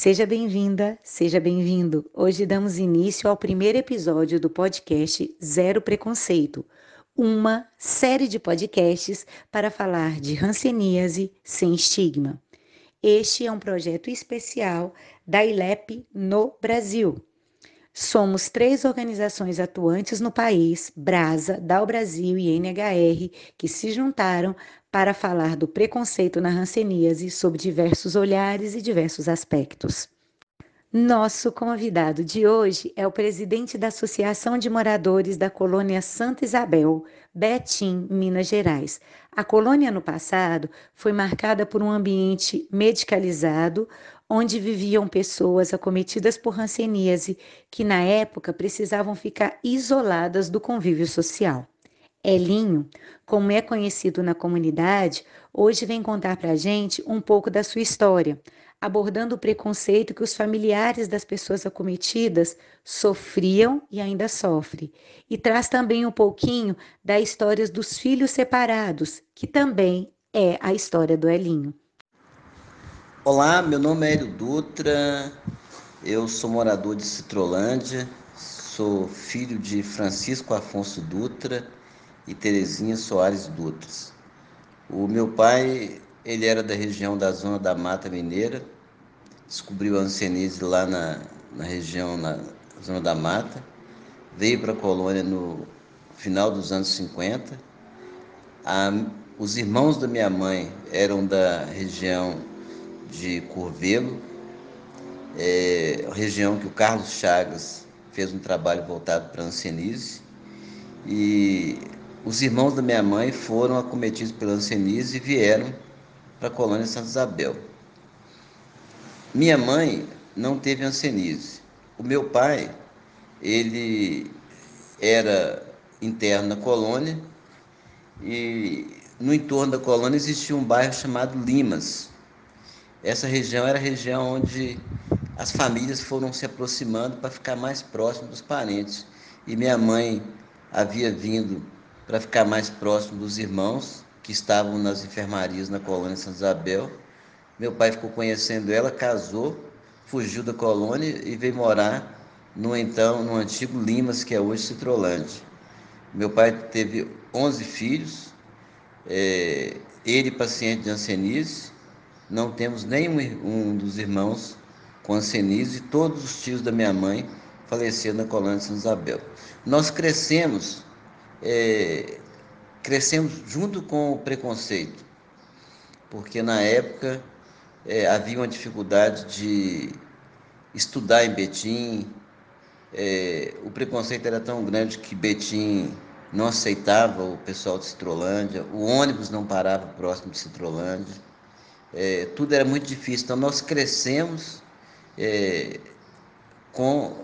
Seja bem-vinda, seja bem-vindo. Hoje damos início ao primeiro episódio do podcast Zero Preconceito, uma série de podcasts para falar de hanseníase sem estigma. Este é um projeto especial da ILEP no Brasil. Somos três organizações atuantes no país, Brasa, Dal Brasil e NHR, que se juntaram para falar do preconceito na hanseníase sob diversos olhares e diversos aspectos. Nosso convidado de hoje é o presidente da Associação de Moradores da Colônia Santa Isabel, Betim, Minas Gerais. A colônia no passado foi marcada por um ambiente medicalizado, onde viviam pessoas acometidas por hanseníase que na época precisavam ficar isoladas do convívio social. Elinho, como é conhecido na comunidade, hoje vem contar para a gente um pouco da sua história, abordando o preconceito que os familiares das pessoas acometidas sofriam e ainda sofrem, e traz também um pouquinho da história dos filhos separados, que também é a história do Elinho. Olá, meu nome é Hélio Dutra, eu sou morador de Citrolândia, sou filho de Francisco Afonso Dutra e Terezinha Soares Dutras. O meu pai, ele era da região da Zona da Mata Mineira, descobriu a ancenise lá na, na região, na Zona da Mata, veio para a colônia no final dos anos 50. A, os irmãos da minha mãe eram da região de Curvelo, é, região que o Carlos Chagas fez um trabalho voltado para a ancenise. E os irmãos da minha mãe foram acometidos pela ancenise e vieram para a colônia Santa Isabel. Minha mãe não teve ancenise. O meu pai, ele era interno na colônia e no entorno da colônia existia um bairro chamado Limas. Essa região era a região onde as famílias foram se aproximando para ficar mais próximo dos parentes. E minha mãe havia vindo para ficar mais próximo dos irmãos que estavam nas enfermarias na colônia Santa Isabel. Meu pai ficou conhecendo ela, casou, fugiu da colônia e veio morar no então no antigo Limas, que é hoje Citrolândia. Meu pai teve 11 filhos, é, ele paciente de ancenise, não temos nenhum um dos irmãos com ancenise e todos os tios da minha mãe faleceram na colônia de Santa Isabel. Nós crescemos é, crescemos junto com o preconceito, porque na época é, havia uma dificuldade de estudar em Betim, é, o preconceito era tão grande que Betim não aceitava o pessoal de Citrolândia, o ônibus não parava próximo de Citrolândia, é, tudo era muito difícil. Então nós crescemos é, com,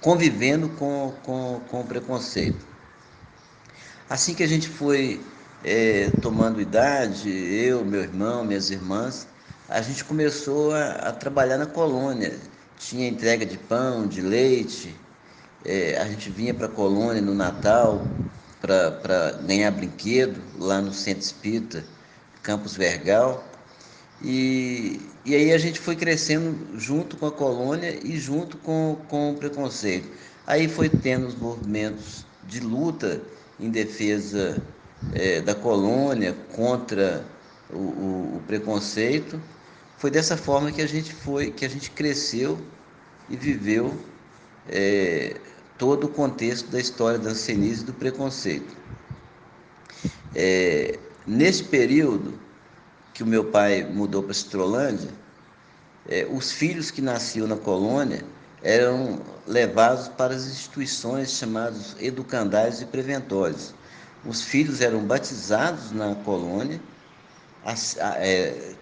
convivendo com, com, com o preconceito. Assim que a gente foi é, tomando idade, eu, meu irmão, minhas irmãs, a gente começou a, a trabalhar na colônia. Tinha entrega de pão, de leite, é, a gente vinha para a colônia no Natal para ganhar brinquedo lá no Centro Espírita, Campos Vergal. E, e aí a gente foi crescendo junto com a colônia e junto com, com o preconceito. Aí foi tendo os movimentos de luta em defesa é, da colônia, contra o, o, o, preconceito. Foi dessa forma que a gente foi, que a gente cresceu e viveu é, todo o contexto da história da ancenise e do preconceito. É, nesse período que o meu pai mudou para Citrolândia, é, os filhos que nasciam na colônia eram levados para as instituições chamadas educandários e preventórios. Os filhos eram batizados na colônia, a, a, é,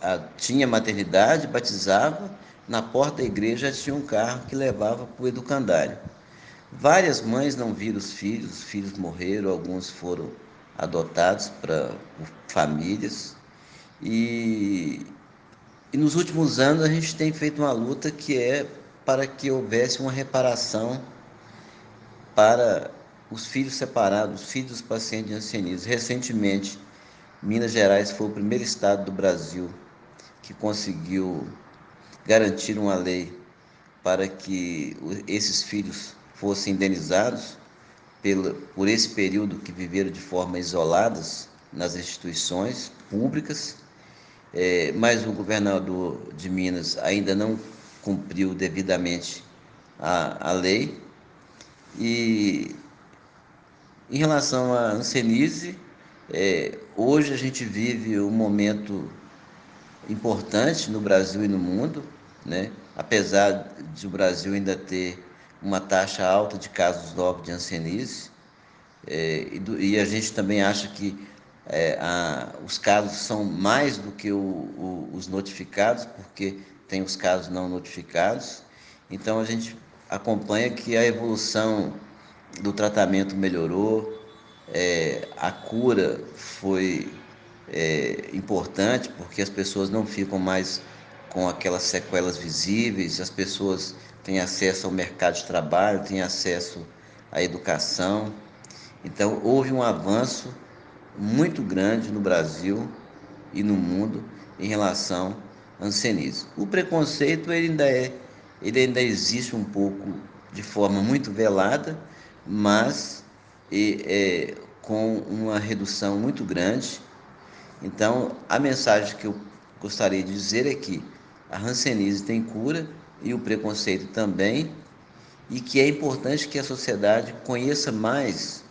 a, tinha maternidade, batizava, na porta da igreja tinha um carro que levava para o educandário. Várias mães não viram os filhos, os filhos morreram, alguns foram adotados para famílias. E, e nos últimos anos a gente tem feito uma luta que é para que houvesse uma reparação para os filhos separados, os filhos dos pacientes de ancianismo. Recentemente, Minas Gerais foi o primeiro estado do Brasil que conseguiu garantir uma lei para que esses filhos fossem indenizados pelo, por esse período que viveram de forma isoladas nas instituições públicas, é, mas o governador de Minas ainda não cumpriu devidamente a, a lei. E em relação à Ancenise, é, hoje a gente vive um momento importante no Brasil e no mundo, né? apesar de o Brasil ainda ter uma taxa alta de casos novos de Ancenise, é, e, do, e, a gente também acha que é, a, os casos são mais do que o, o, os notificados, porque tem os casos não notificados. Então a gente acompanha que a evolução do tratamento melhorou, é, a cura foi é, importante, porque as pessoas não ficam mais com aquelas sequelas visíveis, as pessoas têm acesso ao mercado de trabalho, têm acesso à educação. Então, houve um avanço muito grande no Brasil e no mundo em relação à ansenismo. O preconceito ele ainda é, ele ainda existe um pouco de forma muito velada, mas e, é, com uma redução muito grande. Então, a mensagem que eu gostaria de dizer é que a hanseníase tem cura e o preconceito também, e que é importante que a sociedade conheça mais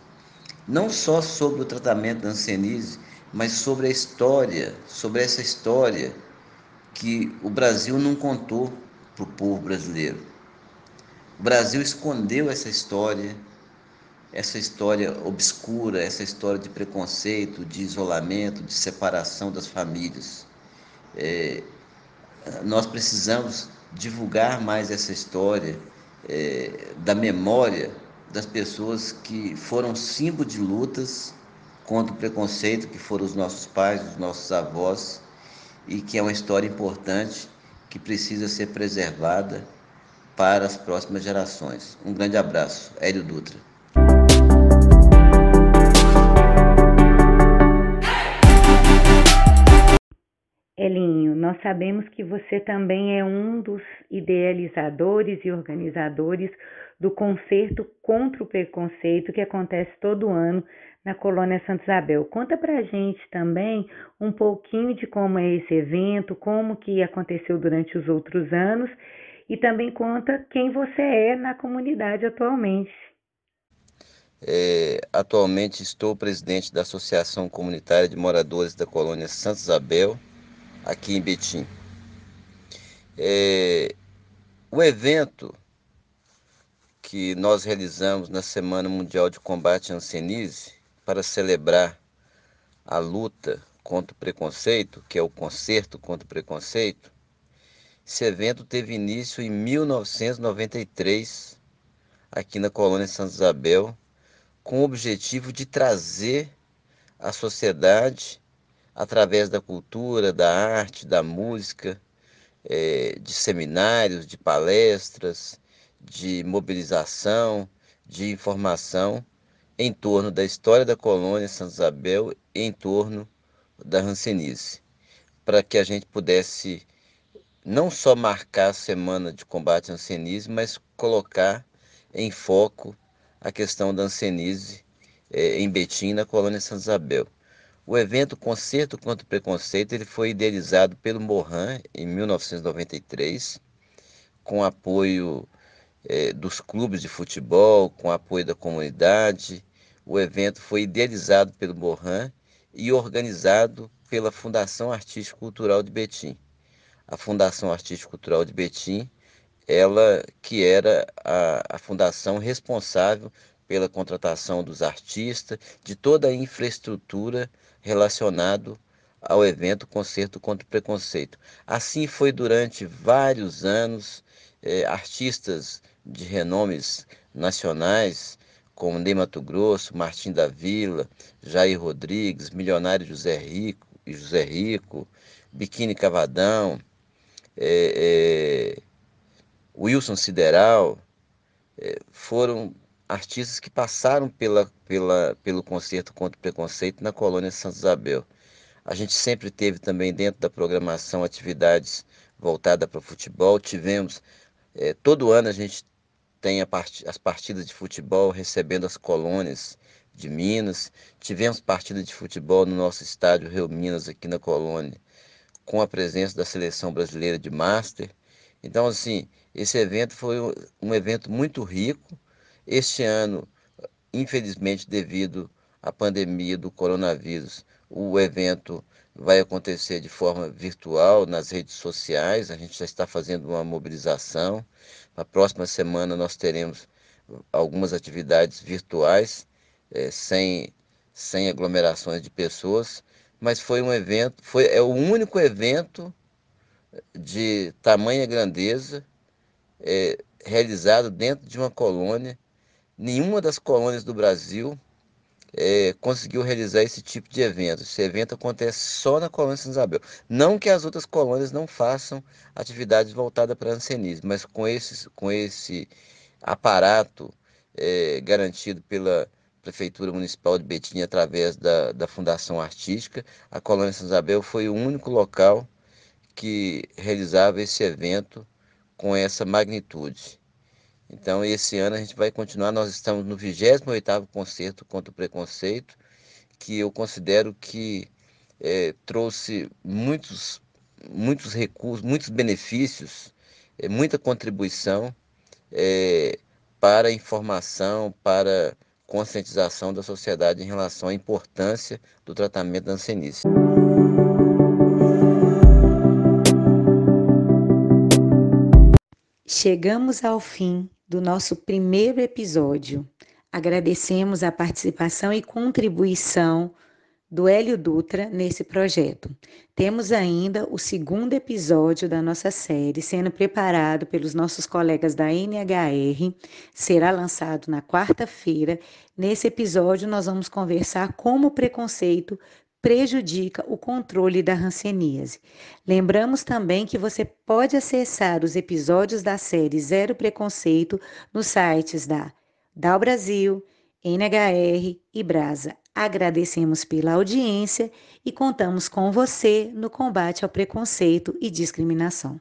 não só sobre o tratamento da ancenise, mas sobre a história, sobre essa história que o Brasil não contou para o povo brasileiro. O Brasil escondeu essa história, essa história obscura, essa história de preconceito, de isolamento, de separação das famílias. É, nós precisamos divulgar mais essa história é, da memória das pessoas que foram símbolo de lutas contra o preconceito, que foram os nossos pais, os nossos avós, e que é uma história importante que precisa ser preservada para as próximas gerações. Um grande abraço. Hélio Dutra. Elinho, nós sabemos que você também é um dos idealizadores e organizadores do concerto contra o preconceito que acontece todo ano na colônia Santa Isabel. Conta pra gente também um pouquinho de como é esse evento, como que aconteceu durante os outros anos e também conta quem você é na comunidade atualmente. É, atualmente estou presidente da Associação Comunitária de Moradores da Colônia Santa Isabel, aqui em Betim. É, o evento que nós realizamos na Semana Mundial de Combate à Ancenise para celebrar a luta contra o preconceito, que é o concerto contra o preconceito, esse evento teve início em 1993, aqui na colônia Santa Isabel, com o objetivo de trazer a sociedade, através da cultura, da arte, da música, é, de seminários, de palestras, de mobilização, de informação em torno da história da colônia Santa Isabel e em torno da Hanseníase, para que a gente pudesse não só marcar a semana de combate à Hanseníase, mas colocar em foco a questão da Hanseníase é, em Betim, na colônia Santa Isabel. O evento Concerto contra o Preconceito ele foi idealizado pelo Morin em 1993, com apoio é, dos clubes de futebol, com apoio da comunidade. O evento foi idealizado pelo Morin e organizado pela Fundação Artístico Cultural de Betim. A Fundação Artístico Cultural de Betim, ela que era a, a fundação responsável pela contratação dos artistas, de toda a infraestrutura relacionado ao evento Concerto contra o Preconceito. Assim foi durante vários anos, eh, artistas de renomes nacionais, como Ney Mato Grosso, Martim da Vila, Jair Rodrigues, Milionário José Rico, José Rico Biquíni Cavadão, é, é, Wilson Sideral, é, foram artistas que passaram pela, pela, pelo concerto contra o preconceito na colônia Santa Isabel. A gente sempre teve também dentro da programação atividades voltada para o futebol. Tivemos, é, todo ano a gente tem part... as partidas de futebol recebendo as colônias de Minas. Tivemos partida de futebol no nosso estádio Rio Minas, aqui na colônia, com a presença da seleção brasileira de Master. Então, assim, esse evento foi um evento muito rico. Este ano, infelizmente, devido à pandemia do coronavírus, o evento vai acontecer de forma virtual nas redes sociais. A gente já está fazendo uma mobilização. Na próxima semana nós teremos algumas atividades virtuais, é, sem, sem aglomerações de pessoas, mas foi um evento, foi, é o único evento de tamanha grandeza é, realizado dentro de uma colônia. Nenhuma das colônias do Brasil é, conseguiu realizar esse tipo de evento. Esse evento acontece só na colônia São Isabel. Não que as outras colônias não façam atividades voltadas para ancianismo, mas com, esse com esse aparato é, garantido pela Prefeitura Municipal de Betim através da, da Fundação Artística, a colônia São Isabel foi o único local que realizava esse evento com essa magnitude. Então, esse ano a gente vai continuar. Nós estamos no 28º concerto contra o preconceito, que eu considero que é, trouxe muitos, muitos recursos, muitos benefícios, é, muita contribuição é, para a informação, para conscientização da sociedade em relação à importância do tratamento da ancianice. Chegamos ao fim do nosso primeiro episódio. Agradecemos a participação e contribuição do Hélio Dutra nesse projeto. Temos ainda o segundo episódio da nossa série sendo preparado pelos nossos colegas da NHR, será lançado na quarta-feira. Nesse episódio, nós vamos conversar como o preconceito prejudica o controle da hanseníase. Lembramos também que você pode acessar os episódios da série Zero Preconceito nos sites da Dal Brasil, NHR e Brasa. Agradecemos pela audiência e contamos com você no combate ao preconceito e discriminação.